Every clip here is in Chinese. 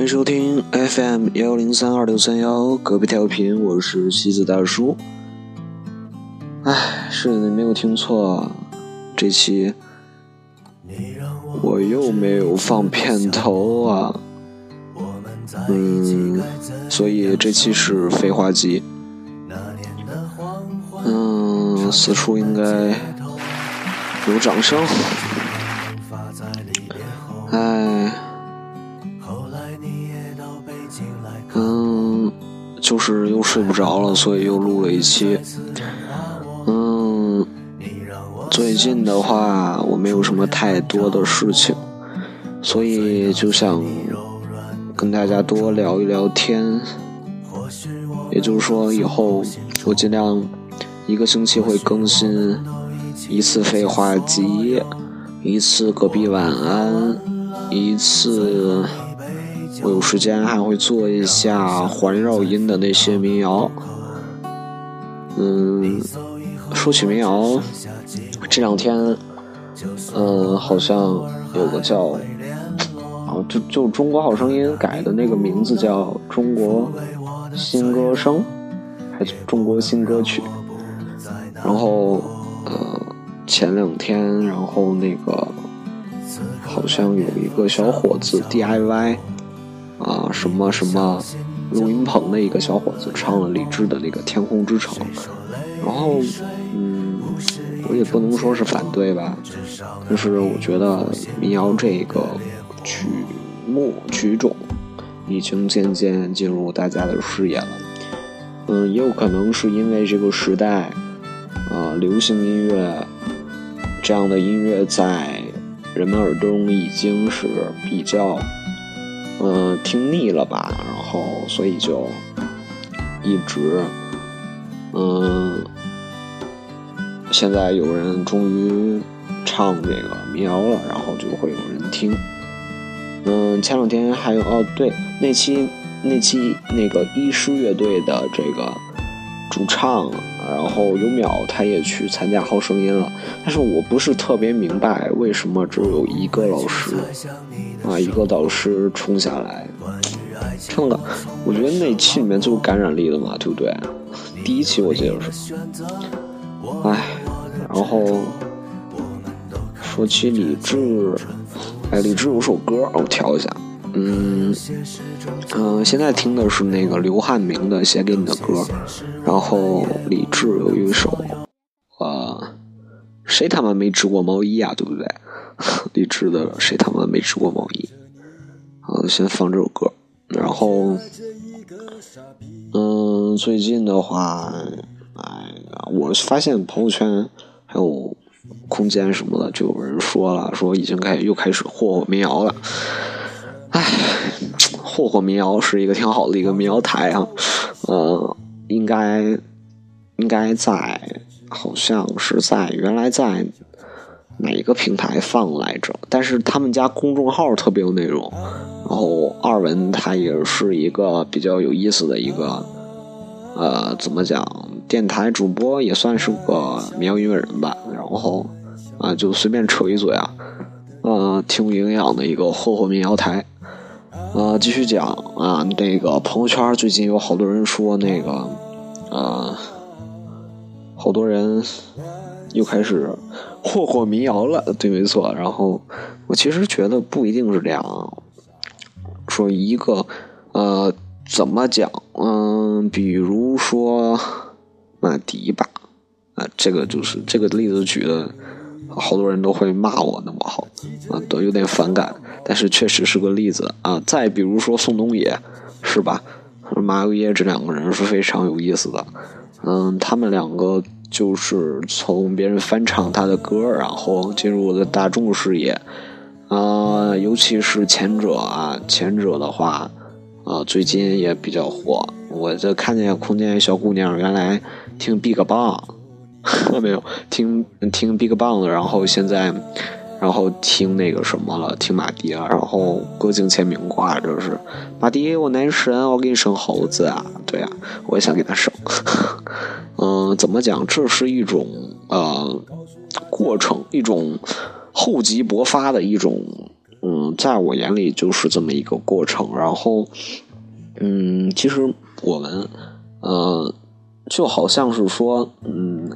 欢迎收听 FM 幺零三二六三幺，隔壁调频，我是西子大叔。哎，是的你没有听错，这期我又没有放片头啊。嗯，所以这期是废话集。嗯，此处应该有掌声。哎，是又睡不着了，所以又录了一期。嗯，最近的话，我没有什么太多的事情，所以就想跟大家多聊一聊天。也就是说，以后我尽量一个星期会更新一次废话集，一次隔壁晚安。一次，我有时间还会做一下环绕音的那些民谣。嗯，说起民谣，这两天，嗯，好像有个叫，啊，就就中国好声音改的那个名字叫中国新歌声，还是中国新歌曲。然后，呃，前两天，然后那个。好像有一个小伙子 DIY，什么什么录音棚的一个小伙子唱了李志的那个《天空之城》，然后嗯，我也不能说是反对吧，但是我觉得民谣这个曲目曲种已经渐渐进入大家的视野了，嗯，也有可能是因为这个时代啊，流行音乐这样的音乐在。人们耳中已经是比较，嗯，听腻了吧，然后所以就一直，嗯，现在有人终于唱这个民谣了，然后就会有人听。嗯，前两天还有哦，对，那期那期那个医师乐队的这个主唱。然后有淼他也去参加好声音了，但是我不是特别明白为什么只有一个老师啊，一个导师冲下来唱的，我觉得那期里面最有感染力的嘛，对不对？第一期我记得是，哎，然后说起李志，哎，李志有首歌，我调一下。嗯嗯，现在听的是那个刘汉明的《写给你的歌》，然后李志有一首，呃，谁他妈没织过毛衣啊？对不对？李志的谁他妈没织过毛衣？好，先放这首歌。然后，嗯，最近的话，哎呀，我发现朋友圈还有空间什么的，就有人说了，说已经开始又开始霍霍民谣了。唉，霍霍民谣是一个挺好的一个民谣台啊，呃，应该应该在好像是在原来在哪一个平台放来着？但是他们家公众号特别有内容，然后二文他也是一个比较有意思的一个呃，怎么讲？电台主播也算是个民谣音乐人吧，然后啊，就随便扯一嘴啊，呃，挺有营养的一个霍霍民谣台。呃，继续讲啊，那个朋友圈最近有好多人说那个，呃，好多人又开始霍霍民谣了，对，没错。然后我其实觉得不一定是这样，说一个呃，怎么讲？嗯，比如说马迪吧，啊，这个就是这个例子举的。好多人都会骂我那么好，啊，都有点反感，但是确实是个例子啊。再比如说宋冬野，是吧？马友友这两个人是非常有意思的，嗯，他们两个就是从别人翻唱他的歌，然后进入了大众视野，啊，尤其是前者啊，前者的话，啊，最近也比较火。我这看见空间小姑娘原来听 BigBang。没有听听 Big Bang 的，然后现在，然后听那个什么了，听马迪了，然后郭靖签名挂着是马迪，我男神，我给你生猴子啊，对啊，我也想给他生。嗯，怎么讲？这是一种呃过程，一种厚积薄发的一种嗯，在我眼里就是这么一个过程。然后，嗯，其实我们，呃，就好像是说，嗯，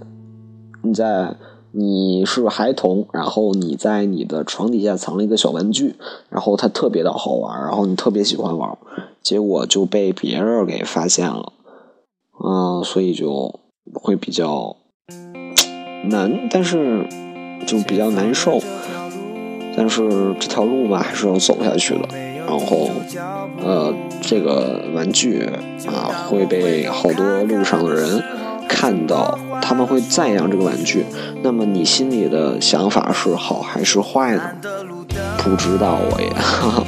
你在你是孩童，然后你在你的床底下藏了一个小玩具，然后它特别的好玩，然后你特别喜欢玩，结果就被别人给发现了，嗯，所以就会比较难，但是就比较难受。但是这条路吧，还是要走下去的。然后，呃，这个玩具啊，会被好多路上的人看到，他们会赞扬这个玩具。那么你心里的想法是好还是坏呢？不知道，我也，哈 哈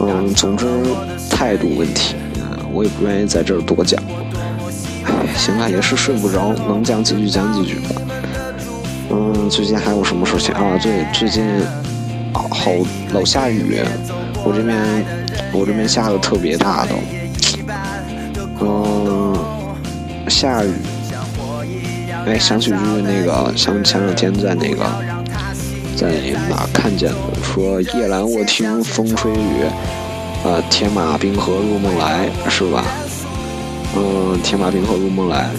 嗯，总之态度问题，我也不愿意在这儿多讲。行了，也是睡不着，能讲几句讲几句吧。嗯，最近还有什么事情啊？对，最近。好老下雨，我这边我这边下的特别大的，嗯，下雨。哎，想起句那个，想前两天在那个在哪看见的，说夜阑卧听风吹雨，啊，铁马冰河入梦来，是吧？嗯，铁马冰河入梦来，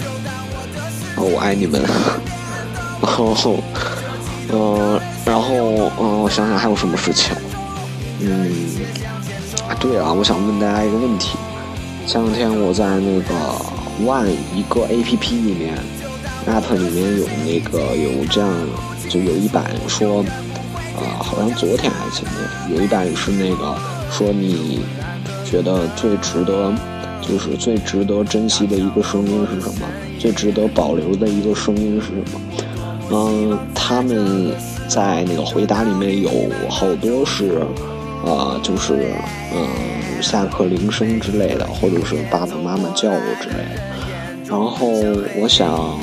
我爱你们。然 后，嗯。然后，嗯，我想想还有什么事情，嗯，啊对啊，我想问大家一个问题。前两天我在那个 One 一个 APP 里面，App 里面有那个有这样，就有一版说，啊，好像昨天还是前天，有一版是那个说你觉得最值得，就是最值得珍惜的一个声音是什么？最值得保留的一个声音是什么？嗯，他们。在那个回答里面有好多是，呃，就是嗯，下课铃声之类的，或者是爸爸妈妈叫我之类的。然后我想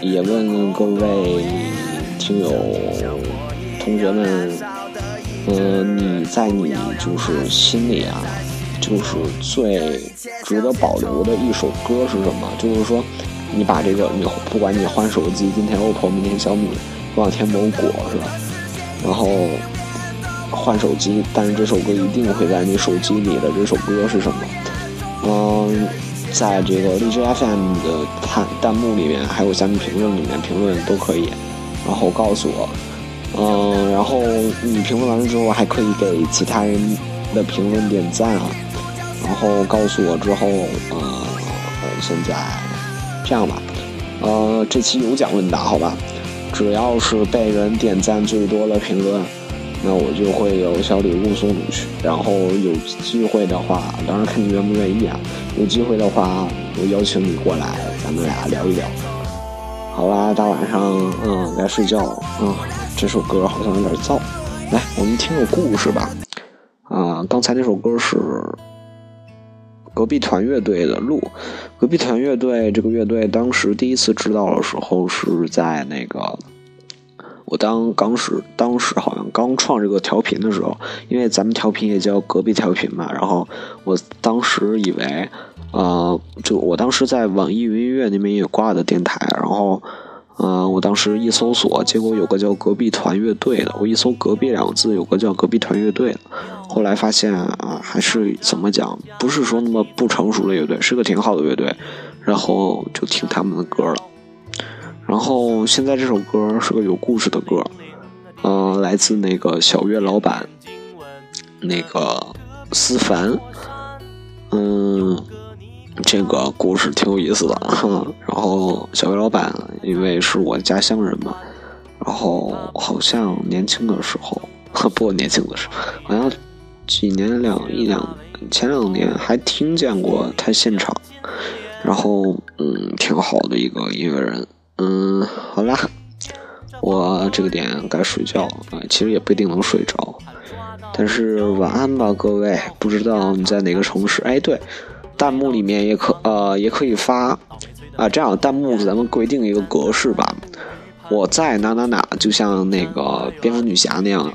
也问各位听友同学们，呃，你在你就是心里啊，就是最值得保留的一首歌是什么？就是说，你把这个你不管你换手机，今天 OPPO，明天小米。过两天某果是吧？然后换手机，但是这首歌一定会在你手机里的。这首歌是什么？嗯，在这个荔枝 FM 的弹弹幕里面，还有下面评论里面评论都可以。然后告诉我，嗯，然后你评论完了之后，还可以给其他人的评论点赞啊。然后告诉我之后，呃，现在这样吧，呃，这期有奖问答，好吧？只要是被人点赞最多的评论，那我就会有小礼物送出去。然后有机会的话，当然看你愿不愿意啊。有机会的话，我邀请你过来，咱们俩聊一聊。好吧，大晚上，嗯，该睡觉了，嗯，这首歌好像有点燥。来，我们听个故事吧。啊，刚才那首歌是。隔壁团乐队的路，隔壁团乐队这个乐队当时第一次知道的时候是在那个我当当时当时好像刚创这个调频的时候，因为咱们调频也叫隔壁调频嘛，然后我当时以为，呃，就我当时在网易云音乐那边也挂的电台，然后。嗯，我当时一搜索，结果有个叫隔壁团乐队的。我一搜“隔壁”两个字，有个叫隔壁团乐队的。后来发现啊，还是怎么讲，不是说那么不成熟的乐队，是个挺好的乐队。然后就听他们的歌了。然后现在这首歌是个有故事的歌，嗯，来自那个小月老板，那个思凡，嗯。这个故事挺有意思的，然后小魏老板因为是我家乡人嘛，然后好像年轻的时候，不年轻的时候，好像几年两一两前两年还听见过他现场，然后嗯，挺好的一个音乐人，嗯，好啦，我这个点该睡觉啊，其实也不一定能睡着，但是晚安吧，各位，不知道你在哪个城市？哎，对。弹幕里面也可呃也可以发啊，这样弹幕咱们规定一个格式吧。我在哪哪哪，就像那个蝙蝠女侠那样。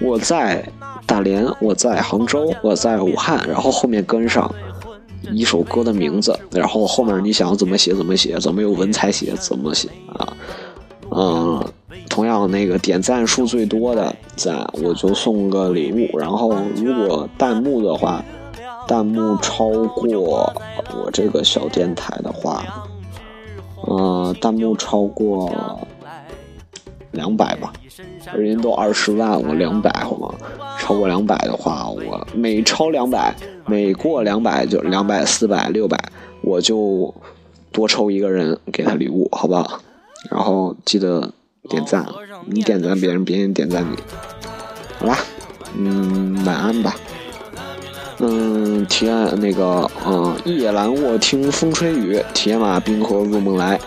我在大连，我在杭州，我在武汉，然后后面跟上一首歌的名字，然后后面你想怎么写怎么写，怎么有文采写怎么写啊。嗯，同样那个点赞数最多的赞，我就送个礼物。然后如果弹幕的话，弹幕超过我这个小电台的话，呃，弹幕超过两百吧，人家都二十万，我两百好吗？超过两百的话，我每超两百，每过两百就两百、四百、六百，我就多抽一个人给他礼物，好不好？然后记得点赞，你点赞别人，别人点赞你。好啦，嗯，晚安吧。嗯，体验那个，嗯，夜阑卧听风吹雨，铁马冰河入梦来。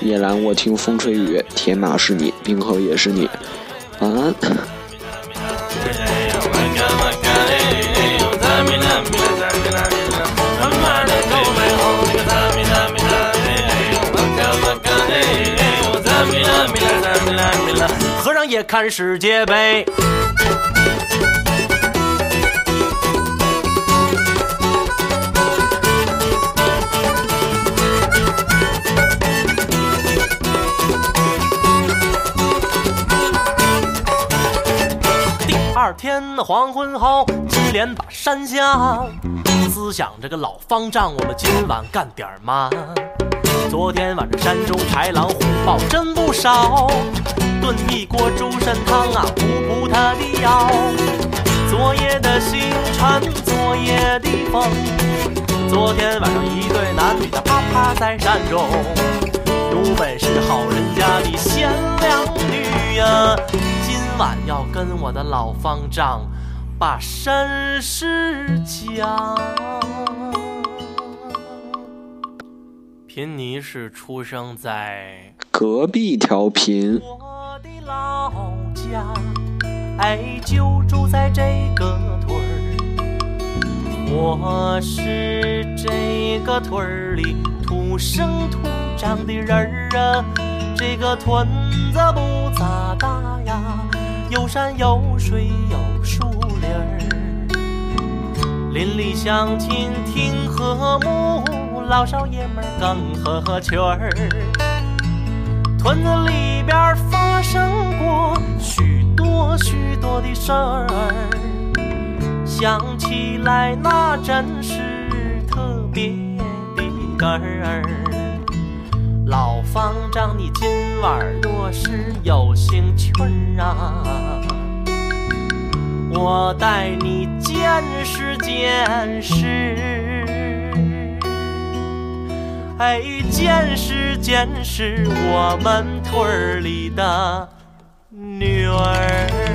夜阑卧听风吹雨，铁马是你，冰河也是你。晚安。和尚也看世界杯。天黄昏后，金莲把山下，思想这个老方丈，我们今晚干点嘛？昨天晚上山中豺狼虎豹真不少，炖一锅猪肾汤啊，补补他的腰。昨夜的星辰，昨夜的风，昨天晚上一对男女的啪啪在山中，有本事好人家的贤良女呀，今晚要跟我的老方丈把身世讲。贫尼是出生在隔壁调频。我的老家，哎，就住在这个屯儿。我是这个屯儿里土生土长的人儿啊。这个屯子不咋大呀，有山有水有树林儿，邻里乡亲挺和睦。老少爷们更合群儿，屯子里边发生过许多许多的事儿，想起来那真是特别的哏儿。老方丈，你今晚若是有兴趣啊，我带你见识见识。哎，见识见识我们屯里的女儿。